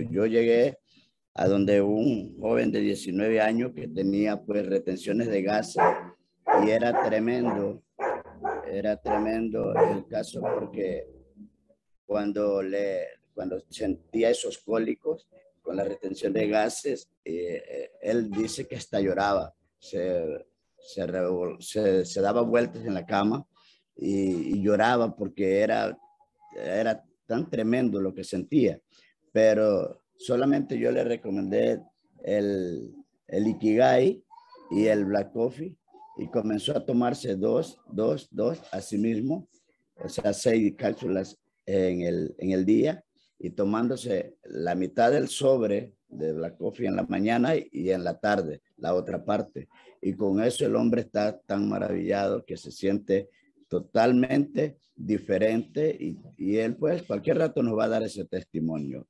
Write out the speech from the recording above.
Yo llegué a donde un joven de 19 años que tenía pues retenciones de gas y era tremendo, era tremendo el caso porque cuando, le, cuando sentía esos cólicos con la retención de gases, eh, él dice que hasta lloraba, se, se, se, daba vueltas en la cama y, y, lloraba porque era, era tan tremendo lo que sentía. Pero solamente yo le recomendé el, el Ikigai y el Black Coffee y comenzó a tomarse dos, dos, dos a sí mismo, o sea, seis cápsulas en el, en el día y tomándose la mitad del sobre de Black Coffee en la mañana y en la tarde, la otra parte. Y con eso el hombre está tan maravillado que se siente totalmente diferente y, y él pues cualquier rato nos va a dar ese testimonio.